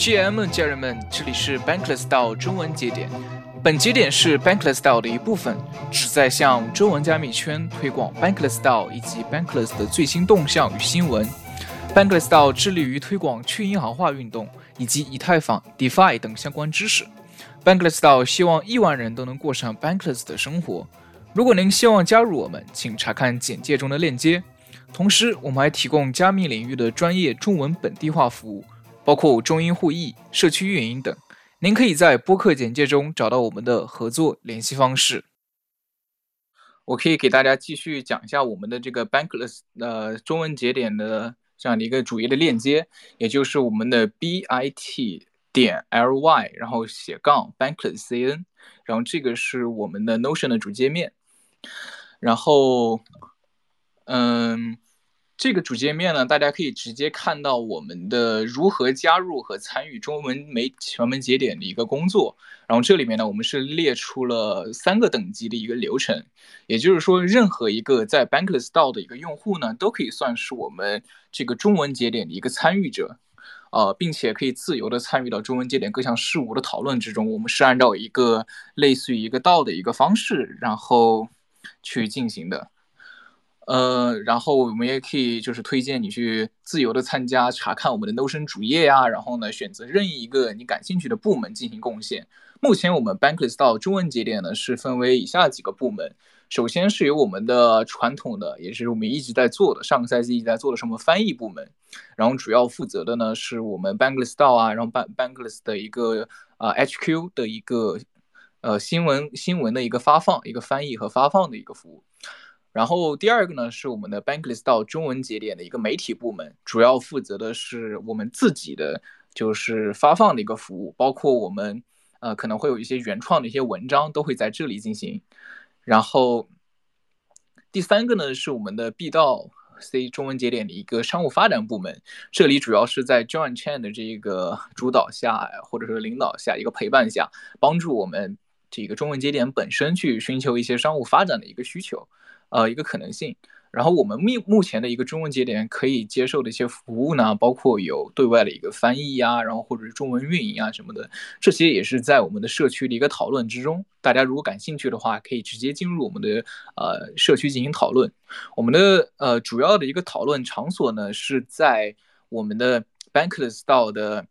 GM 家人们，这里是 Bankless 道中文节点。本节点是 Bankless 道的一部分，旨在向中文加密圈推广 Bankless 道以及 Bankless 的最新动向与新闻。Bankless 道致力于推广去银行化运动以及以太坊、DeFi 等相关知识。Bankless 道希望亿万人都能过上 Bankless 的生活。如果您希望加入我们，请查看简介中的链接。同时，我们还提供加密领域的专业中文本地化服务。包括中英互译、社区运营等，您可以在播客简介中找到我们的合作联系方式。我可以给大家继续讲一下我们的这个 Bankless 呃中文节点的这样的一个主页的链接，也就是我们的 bit 点 ly，然后斜杠 Banklesscn，然后这个是我们的 Notion 的主界面，然后嗯。这个主界面呢，大家可以直接看到我们的如何加入和参与中文媒全文节点的一个工作。然后这里面呢，我们是列出了三个等级的一个流程，也就是说，任何一个在 Bankless DAO 的一个用户呢，都可以算是我们这个中文节点的一个参与者，呃，并且可以自由的参与到中文节点各项事务的讨论之中。我们是按照一个类似于一个道的一个方式，然后去进行的。呃，然后我们也可以就是推荐你去自由的参加查看我们的 Notion 主页呀，然后呢选择任意一个你感兴趣的部门进行贡献。目前我们 Bankless 到中文节点呢是分为以下几个部门，首先是由我们的传统的，也是我们一直在做的，上个赛季一直在做的什么翻译部门，然后主要负责的呢是我们 Bankless 到啊，然后 Ban Bankless 的一个呃 HQ 的一个呃新闻新闻的一个发放、一个翻译和发放的一个服务。然后第二个呢，是我们的 Bankless 到中文节点的一个媒体部门，主要负责的是我们自己的就是发放的一个服务，包括我们呃可能会有一些原创的一些文章都会在这里进行。然后第三个呢，是我们的 B 到 C 中文节点的一个商务发展部门，这里主要是在 John Chan 的这个主导下，或者说领导下一个陪伴下，帮助我们这个中文节点本身去寻求一些商务发展的一个需求。呃，一个可能性。然后我们目目前的一个中文节点可以接受的一些服务呢，包括有对外的一个翻译呀，然后或者是中文运营啊什么的，这些也是在我们的社区的一个讨论之中。大家如果感兴趣的话，可以直接进入我们的呃社区进行讨论。我们的呃主要的一个讨论场所呢是在我们的 Bankless 道的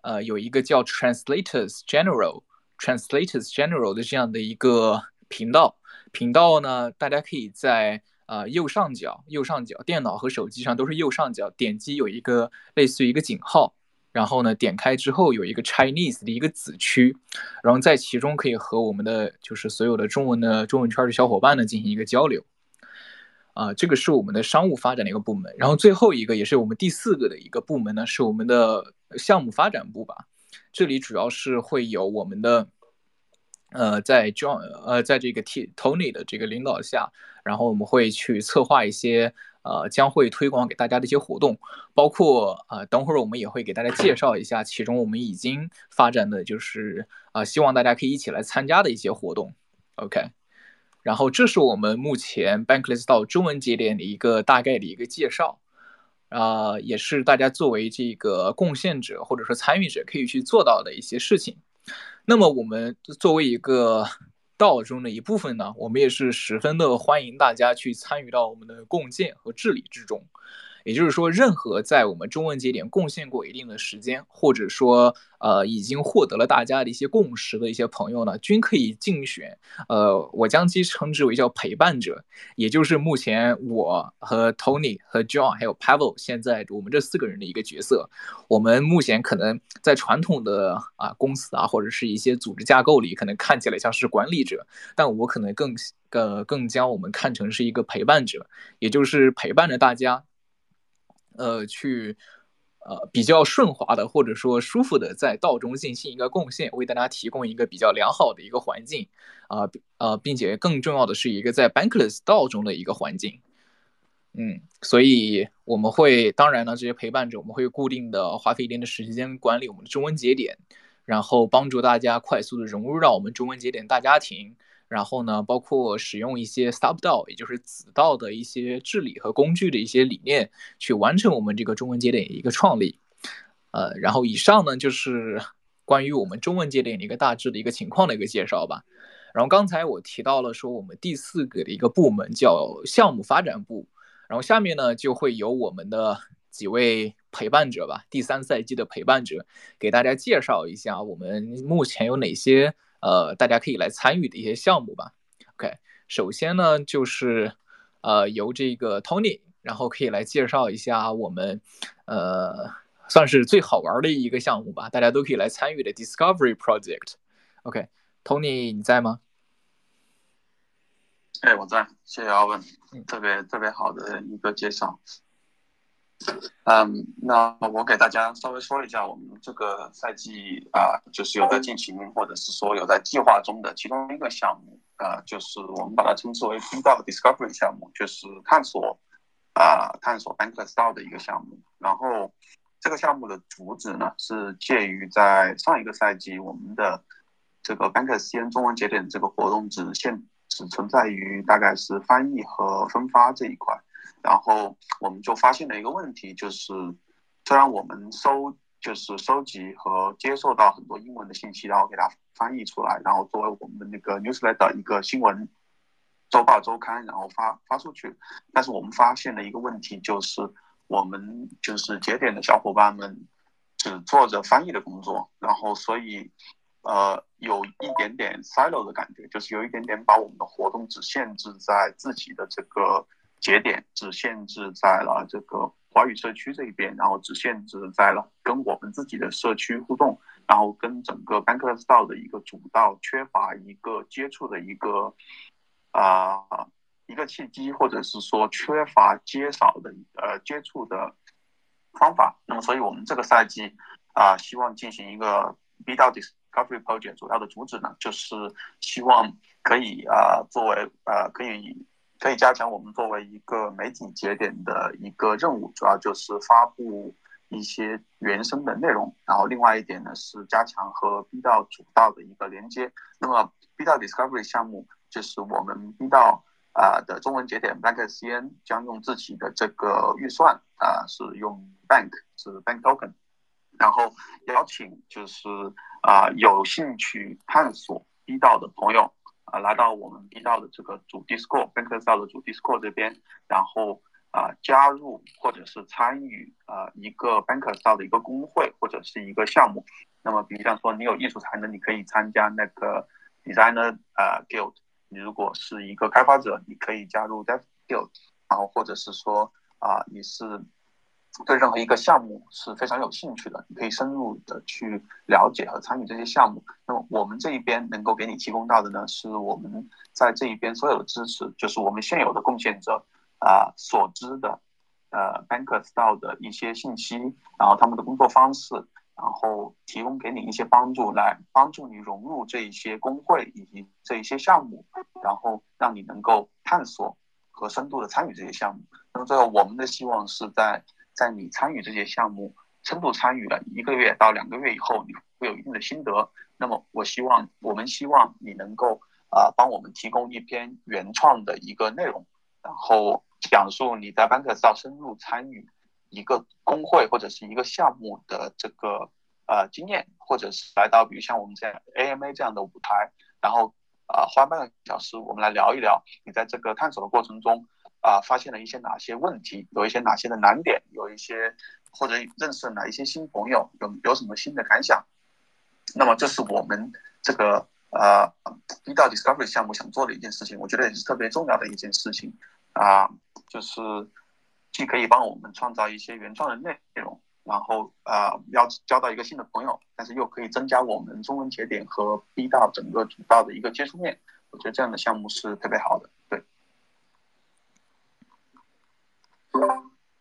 呃有一个叫 Translators General Translators General 的这样的一个频道。频道呢，大家可以在呃右上角，右上角，电脑和手机上都是右上角，点击有一个类似于一个井号，然后呢点开之后有一个 Chinese 的一个子区，然后在其中可以和我们的就是所有的中文的中文圈的小伙伴呢进行一个交流，啊，这个是我们的商务发展的一个部门，然后最后一个也是我们第四个的一个部门呢，是我们的项目发展部吧，这里主要是会有我们的。呃，在 John 呃，在这个 T Tony 的这个领导下，然后我们会去策划一些呃，将会推广给大家的一些活动，包括呃，等会儿我们也会给大家介绍一下，其中我们已经发展的就是啊，希望大家可以一起来参加的一些活动。OK，然后这是我们目前 Bankless 到中文节点的一个大概的一个介绍，啊，也是大家作为这个贡献者或者说参与者可以去做到的一些事情。那么我们作为一个道中的一部分呢，我们也是十分的欢迎大家去参与到我们的共建和治理之中。也就是说，任何在我们中文节点贡献过一定的时间，或者说呃已经获得了大家的一些共识的一些朋友呢，均可以竞选。呃，我将其称之为叫陪伴者，也就是目前我和 Tony 和 John 还有 Pavel 现在我们这四个人的一个角色。我们目前可能在传统的啊公司啊或者是一些组织架构里，可能看起来像是管理者，但我可能更呃更将我们看成是一个陪伴者，也就是陪伴着大家。呃，去，呃，比较顺滑的，或者说舒服的，在道中进行一个贡献，为大家提供一个比较良好的一个环境，啊，呃，并且更重要的是一个在 Bankless 道中的一个环境，嗯，所以我们会，当然呢，这些陪伴者，我们会固定的花费一定的时间管理我们的中文节点，然后帮助大家快速的融入到我们中文节点大家庭。然后呢，包括使用一些 Sub DAO，也就是子道的一些治理和工具的一些理念，去完成我们这个中文节点一个创立。呃，然后以上呢就是 关于我们中文节点的一个大致的一个情况的一个介绍吧。然后刚才我提到了说我们第四个的一个部门叫项目发展部，然后下面呢就会有我们的几位陪伴者吧，第三赛季的陪伴者，给大家介绍一下我们目前有哪些呃大家可以来参与的一些项目吧。OK，首先呢就是呃由这个 Tony，然后可以来介绍一下我们呃算是最好玩的一个项目吧，大家都可以来参与的 Discovery Project。OK。Tony，你在吗？哎，我在，谢谢阿文，特别特别好的一个介绍。嗯，那我给大家稍微说一下，我们这个赛季啊，就是有在进行，或者是说有在计划中的其中一个项目啊，就是我们把它称之为 B 道 Discovery 项目，就是探索啊，探索 Bankless DAO 的一个项目。然后这个项目的主旨呢，是介于在上一个赛季我们的。这个 BankCN 中文节点这个活动只限只存在于大概是翻译和分发这一块，然后我们就发现了一个问题，就是虽然我们收就是收集和接受到很多英文的信息，然后给它翻译出来，然后作为我们的那个 newsletter 一个新闻周报周刊，然后发发出去，但是我们发现了一个问题，就是我们就是节点的小伙伴们只做着翻译的工作，然后所以。呃，有一点点 silo 的感觉，就是有一点点把我们的活动只限制在自己的这个节点，只限制在了这个华语社区这一边，然后只限制在了跟我们自己的社区互动，然后跟整个 Bankless DAO 的一个主道缺乏一个接触的一个啊一个契机，或者是说缺乏接少的呃接触的方法。那么，所以我们这个赛季啊，希望进行一个 B 到。Discovery Project 主要的主旨呢，就是希望可以啊，作为呃，可以可以加强我们作为一个媒体节点的一个任务，主要就是发布一些原生的内容。然后另外一点呢，是加强和 B 道主道的一个连接。那么 B 道 Discovery 项目就是我们 B 道啊的中文节点 BankCN 将用自己的这个预算啊，是用 Bank 是 Bank Token。然后邀请就是啊有兴趣探索 B 道的朋友啊来到我们 B 道的这个主 Discord，Bankless 道的主 Discord 这边，然后啊加入或者是参与啊一个 Bankless 道的一个工会或者是一个项目。那么，比如像说你有艺术才能，你可以参加那个 Designer Guild；你如果是一个开发者，你可以加入 Dev Guild；然后或者是说啊你是。对任何一个项目是非常有兴趣的，你可以深入的去了解和参与这些项目。那么我们这一边能够给你提供到的呢，是我们在这一边所有的支持，就是我们现有的贡献者啊所知的呃 Bankers 道的一些信息，然后他们的工作方式，然后提供给你一些帮助，来帮助你融入这一些工会以及这一些项目，然后让你能够探索和深度的参与这些项目。那么最后我们的希望是在。在你参与这些项目，深度参与了一个月到两个月以后，你会有一定的心得。那么，我希望我们希望你能够啊，帮我们提供一篇原创的一个内容，然后讲述你在班克斯道深入参与一个工会或者是一个项目的这个呃经验，或者是来到比如像我们这样 AMA 这样的舞台，然后啊花半个小时，我们来聊一聊你在这个探索的过程中。啊，发现了一些哪些问题，有一些哪些的难点，有一些或者认识了哪一些新朋友，有有什么新的感想？那么这是我们这个呃 B 到 Discovery 项目想做的一件事情，我觉得也是特别重要的一件事情啊，就是既可以帮我们创造一些原创的内容，然后啊要交到一个新的朋友，但是又可以增加我们中文节点和 B 到整个主道的一个接触面，我觉得这样的项目是特别好的，对。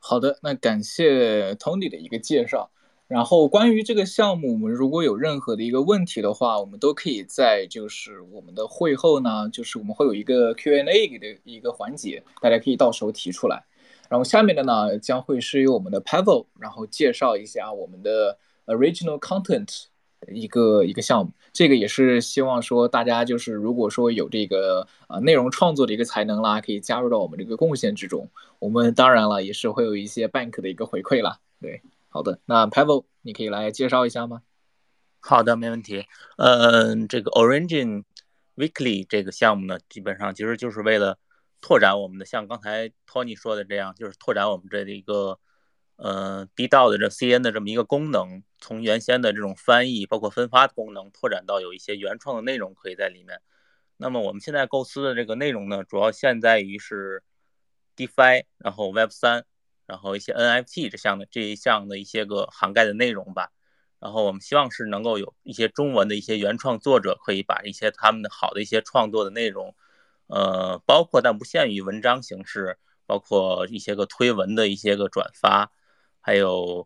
好的，那感谢 Tony 的一个介绍。然后关于这个项目，我们如果有任何的一个问题的话，我们都可以在就是我们的会后呢，就是我们会有一个 Q&A 的一个环节，大家可以到时候提出来。然后下面的呢，将会是由我们的 Pavel，然后介绍一下我们的 Original Content。一个一个项目，这个也是希望说大家就是如果说有这个呃内容创作的一个才能啦，可以加入到我们这个贡献之中。我们当然了也是会有一些 bank 的一个回馈啦。对，好的，那 Pavel，你可以来介绍一下吗？好的，没问题。嗯，这个 Origin Weekly 这个项目呢，基本上其实就是为了拓展我们的，像刚才 Tony 说的这样，就是拓展我们这的一个呃 B 道的这 CN 的这么一个功能，从原先的这种翻译包括分发的功能，拓展到有一些原创的内容可以在里面。那么我们现在构思的这个内容呢，主要现在于是 DeFi，然后 Web 三，然后一些 NFT 这项的这一项的一些个涵盖的内容吧。然后我们希望是能够有一些中文的一些原创作者，可以把一些他们的好的一些创作的内容，呃，包括但不限于文章形式，包括一些个推文的一些个转发，还有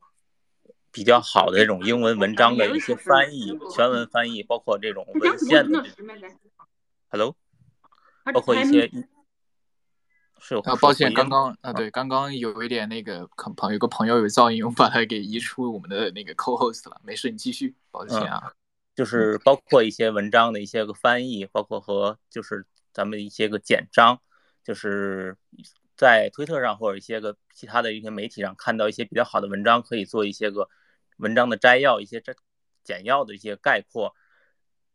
比较好的这种英文文章的一些翻译，全文翻译，包括这种文献的。Hello，包括一些。是啊，抱歉，刚刚啊，对，刚刚有一点那个朋有个朋友有噪音，我把它给移出我们的那个 co-host 了。没事，你继续。抱歉啊，就是包括一些文章的一些个翻译，包括和就是咱们一些个简章，就是在推特上或者一些个其他的一些媒体上看到一些比较好的文章，可以做一些个文章的摘要，一些摘简要的一些概括。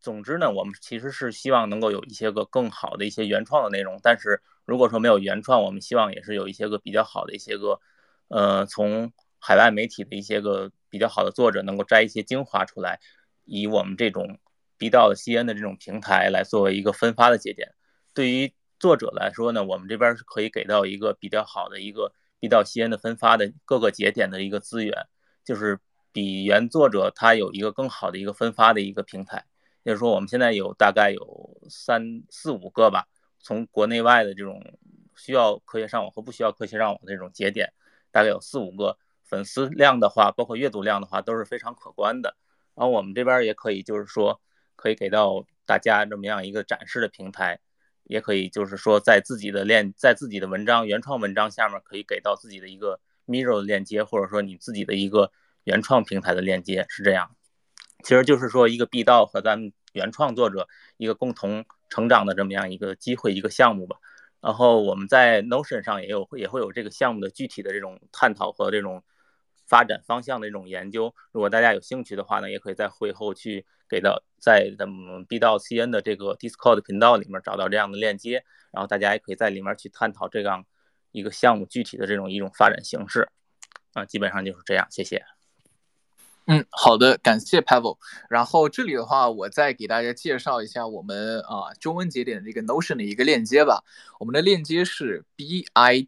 总之呢，我们其实是希望能够有一些个更好的一些原创的内容，但是如果说没有原创，我们希望也是有一些个比较好的一些个，呃，从海外媒体的一些个比较好的作者能够摘一些精华出来，以我们这种 B 道的 CN 的这种平台来作为一个分发的节点。对于作者来说呢，我们这边是可以给到一个比较好的一个 B 道 CN 的分发的各个节点的一个资源，就是比原作者他有一个更好的一个分发的一个平台。就是说，我们现在有大概有三四五个吧，从国内外的这种需要科学上网和不需要科学上网的这种节点，大概有四五个。粉丝量的话，包括阅读量的话，都是非常可观的。然后我们这边也可以，就是说，可以给到大家这么样一个展示的平台，也可以就是说，在自己的链，在自己的文章原创文章下面，可以给到自己的一个 Miro 的链接，或者说你自己的一个原创平台的链接，是这样。其实就是说，一个 B 道和咱们原创作者一个共同成长的这么样一个机会，一个项目吧。然后我们在 Notion 上也有也会有这个项目的具体的这种探讨和这种发展方向的一种研究。如果大家有兴趣的话呢，也可以在会后去给到在咱们 B 道 CN 的这个 Discord 频道里面找到这样的链接，然后大家也可以在里面去探讨这样一个项目具体的这种一种发展形式。啊，基本上就是这样，谢谢。嗯，好的，感谢 Pavel。然后这里的话，我再给大家介绍一下我们啊中文节点的这个 Notion 的一个链接吧。我们的链接是 bit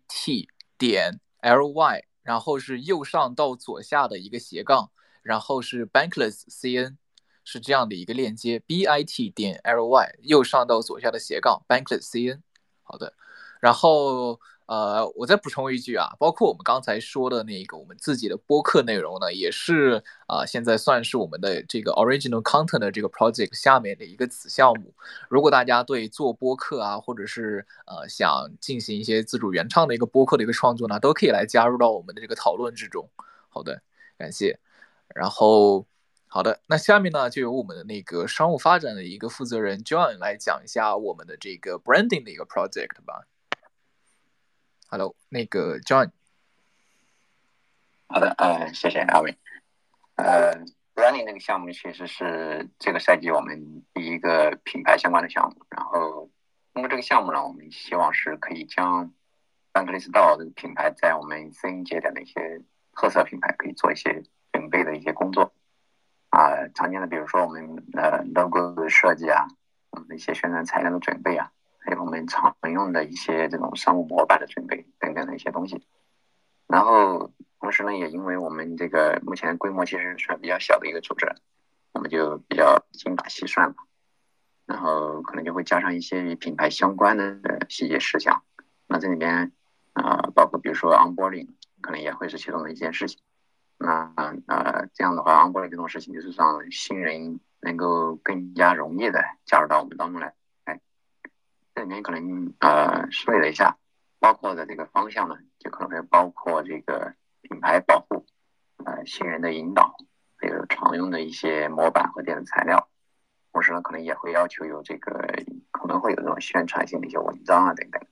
点 ly，然后是右上到左下的一个斜杠，然后是 Bankless CN，是这样的一个链接。bit 点 ly 右上到左下的斜杠 Bankless CN。好的，然后。呃，我再补充一句啊，包括我们刚才说的那个我们自己的播客内容呢，也是啊，现在算是我们的这个 original content 的这个 project 下面的一个子项目。如果大家对做播客啊，或者是呃想进行一些自主原创的一个播客的一个创作呢，都可以来加入到我们的这个讨论之中。好的，感谢。然后，好的，那下面呢就由我们的那个商务发展的一个负责人 John 来讲一下我们的这个 branding 的一个 project 吧。Hello，那个 John。好的，呃，谢谢阿伟。呃，Running 那个项目其实是这个赛季我们第一个品牌相关的项目。然后通过这个项目呢，我们希望是可以将 b a n k l i s t 道这个品牌在我们 CN 节点的一些特色品牌可以做一些准备的一些工作。啊，常见的比如说我们呃 logo 的设计啊，我们的一些宣传材料的准备啊。还有我们常用的一些这种商务模板的准备等等的一些东西，然后同时呢，也因为我们这个目前规模其实算比较小的一个组织，我们就比较精打细算吧，然后可能就会加上一些与品牌相关的细节事项。那这里边啊，包括比如说 onboarding，可能也会是其中的一件事情。那呃，这样的话，onboarding 这种事情就是让新人能够更加容易的加入到我们当中来。里面可能呃梳理了一下，包括的这个方向呢，就可能会包括这个品牌保护，呃新人的引导，还有常用的一些模板和电子材料，同时呢可能也会要求有这个可能会有这种宣传性的一些文章啊等等。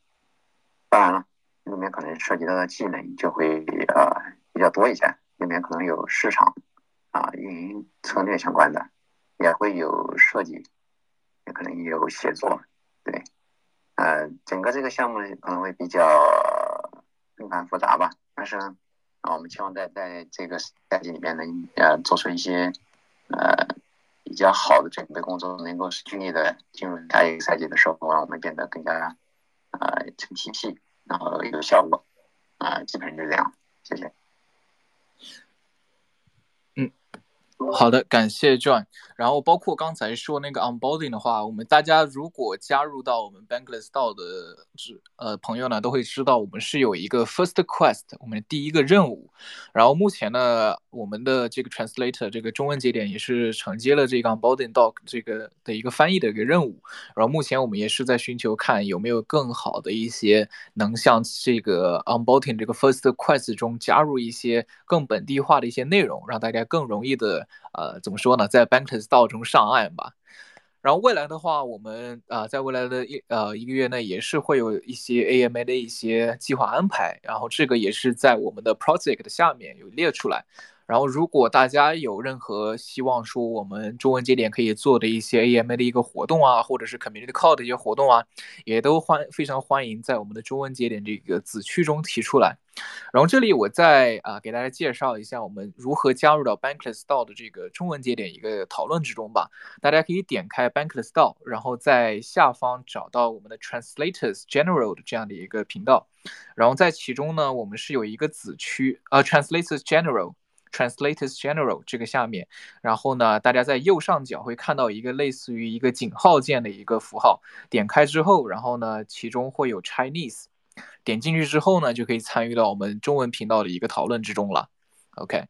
当然了，里面可能涉及到的技能就会呃比较多一些，里面可能有市场啊运营策略相关的，也会有设计，也可能有写作，呃，整个这个项目可能会比较纷繁复杂吧，但是呢，啊，我们希望在在这个赛季里面能呃做出一些呃比较好的准备工作，能够顺利的进入下一个赛季的时候，让我们变得更加呃成体系，然后有效果，啊，基本上就这样，谢谢。好的，感谢 John。然后包括刚才说那个 onboarding 的话，我们大家如果加入到我们 Bankless DAO 的呃朋友呢，都会知道我们是有一个 first quest，我们第一个任务。然后目前呢，我们的这个 translator 这个中文节点也是承接了这个 onboarding doc 这个的一个翻译的一个任务。然后目前我们也是在寻求看有没有更好的一些能像这个 onboarding 这个 first quest 中加入一些更本地化的一些内容，让大家更容易的。呃，怎么说呢，在 Bankless 道中上岸吧。然后未来的话，我们啊，在未来的一呃一个月内，也是会有一些 AMA 的一些计划安排。然后这个也是在我们的 project 下面有列出来。然后，如果大家有任何希望说我们中文节点可以做的一些 AMA 的一个活动啊，或者是 Community Call 的一些活动啊，也都欢非常欢迎在我们的中文节点这个子区中提出来。然后这里我再啊给大家介绍一下我们如何加入到 Bankless DAO 的这个中文节点一个讨论之中吧。大家可以点开 Bankless DAO，然后在下方找到我们的 Translators General 的这样的一个频道，然后在其中呢，我们是有一个子区啊，Translators General。Translators General 这个下面，然后呢，大家在右上角会看到一个类似于一个井号键的一个符号，点开之后，然后呢，其中会有 Chinese，点进去之后呢，就可以参与到我们中文频道的一个讨论之中了。OK，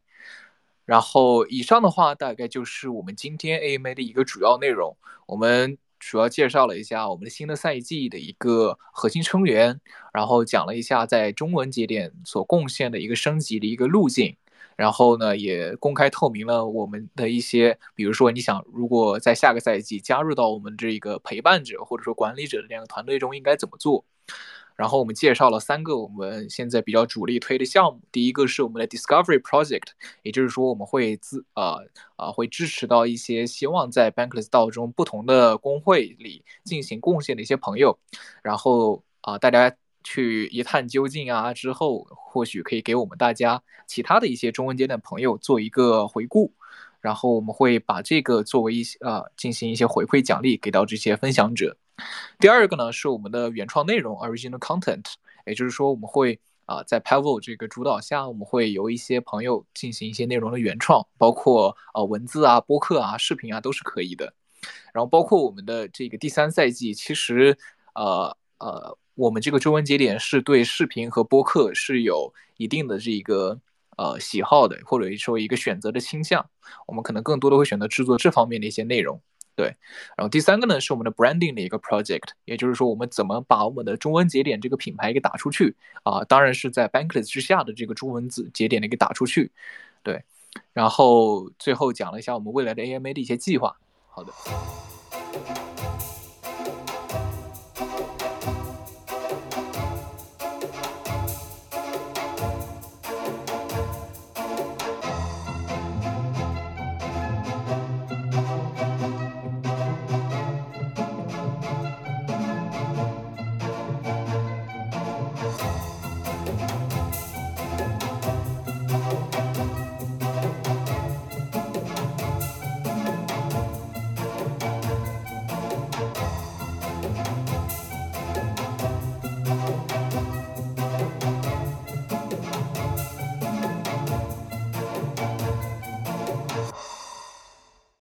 然后以上的话大概就是我们今天 AMA 的一个主要内容，我们主要介绍了一下我们的新的赛季的一个核心成员，然后讲了一下在中文节点所贡献的一个升级的一个路径。然后呢，也公开透明了我们的一些，比如说你想如果在下个赛季加入到我们这个陪伴者或者说管理者的这样的团队中应该怎么做。然后我们介绍了三个我们现在比较主力推的项目，第一个是我们的 Discovery Project，也就是说我们会自啊啊会支持到一些希望在 Bankless 道中不同的工会里进行贡献的一些朋友，然后啊大家。去一探究竟啊！之后或许可以给我们大家其他的一些中文节点朋友做一个回顾，然后我们会把这个作为一些啊进行一些回馈奖励给到这些分享者。第二个呢是我们的原创内容 （original content），也就是说我们会啊在 Pavel 这个主导下，我们会由一些朋友进行一些内容的原创，包括呃文字啊、播客啊、视频啊都是可以的。然后包括我们的这个第三赛季，其实呃呃。我们这个中文节点是对视频和播客是有一定的这个呃喜好的，或者说一个选择的倾向。我们可能更多的会选择制作这方面的一些内容。对，然后第三个呢是我们的 branding 的一个 project，也就是说我们怎么把我们的中文节点这个品牌给打出去啊？当然是在 Bankless 之下的这个中文字节点的给打出去。对，然后最后讲了一下我们未来的 AMA 的一些计划。好的。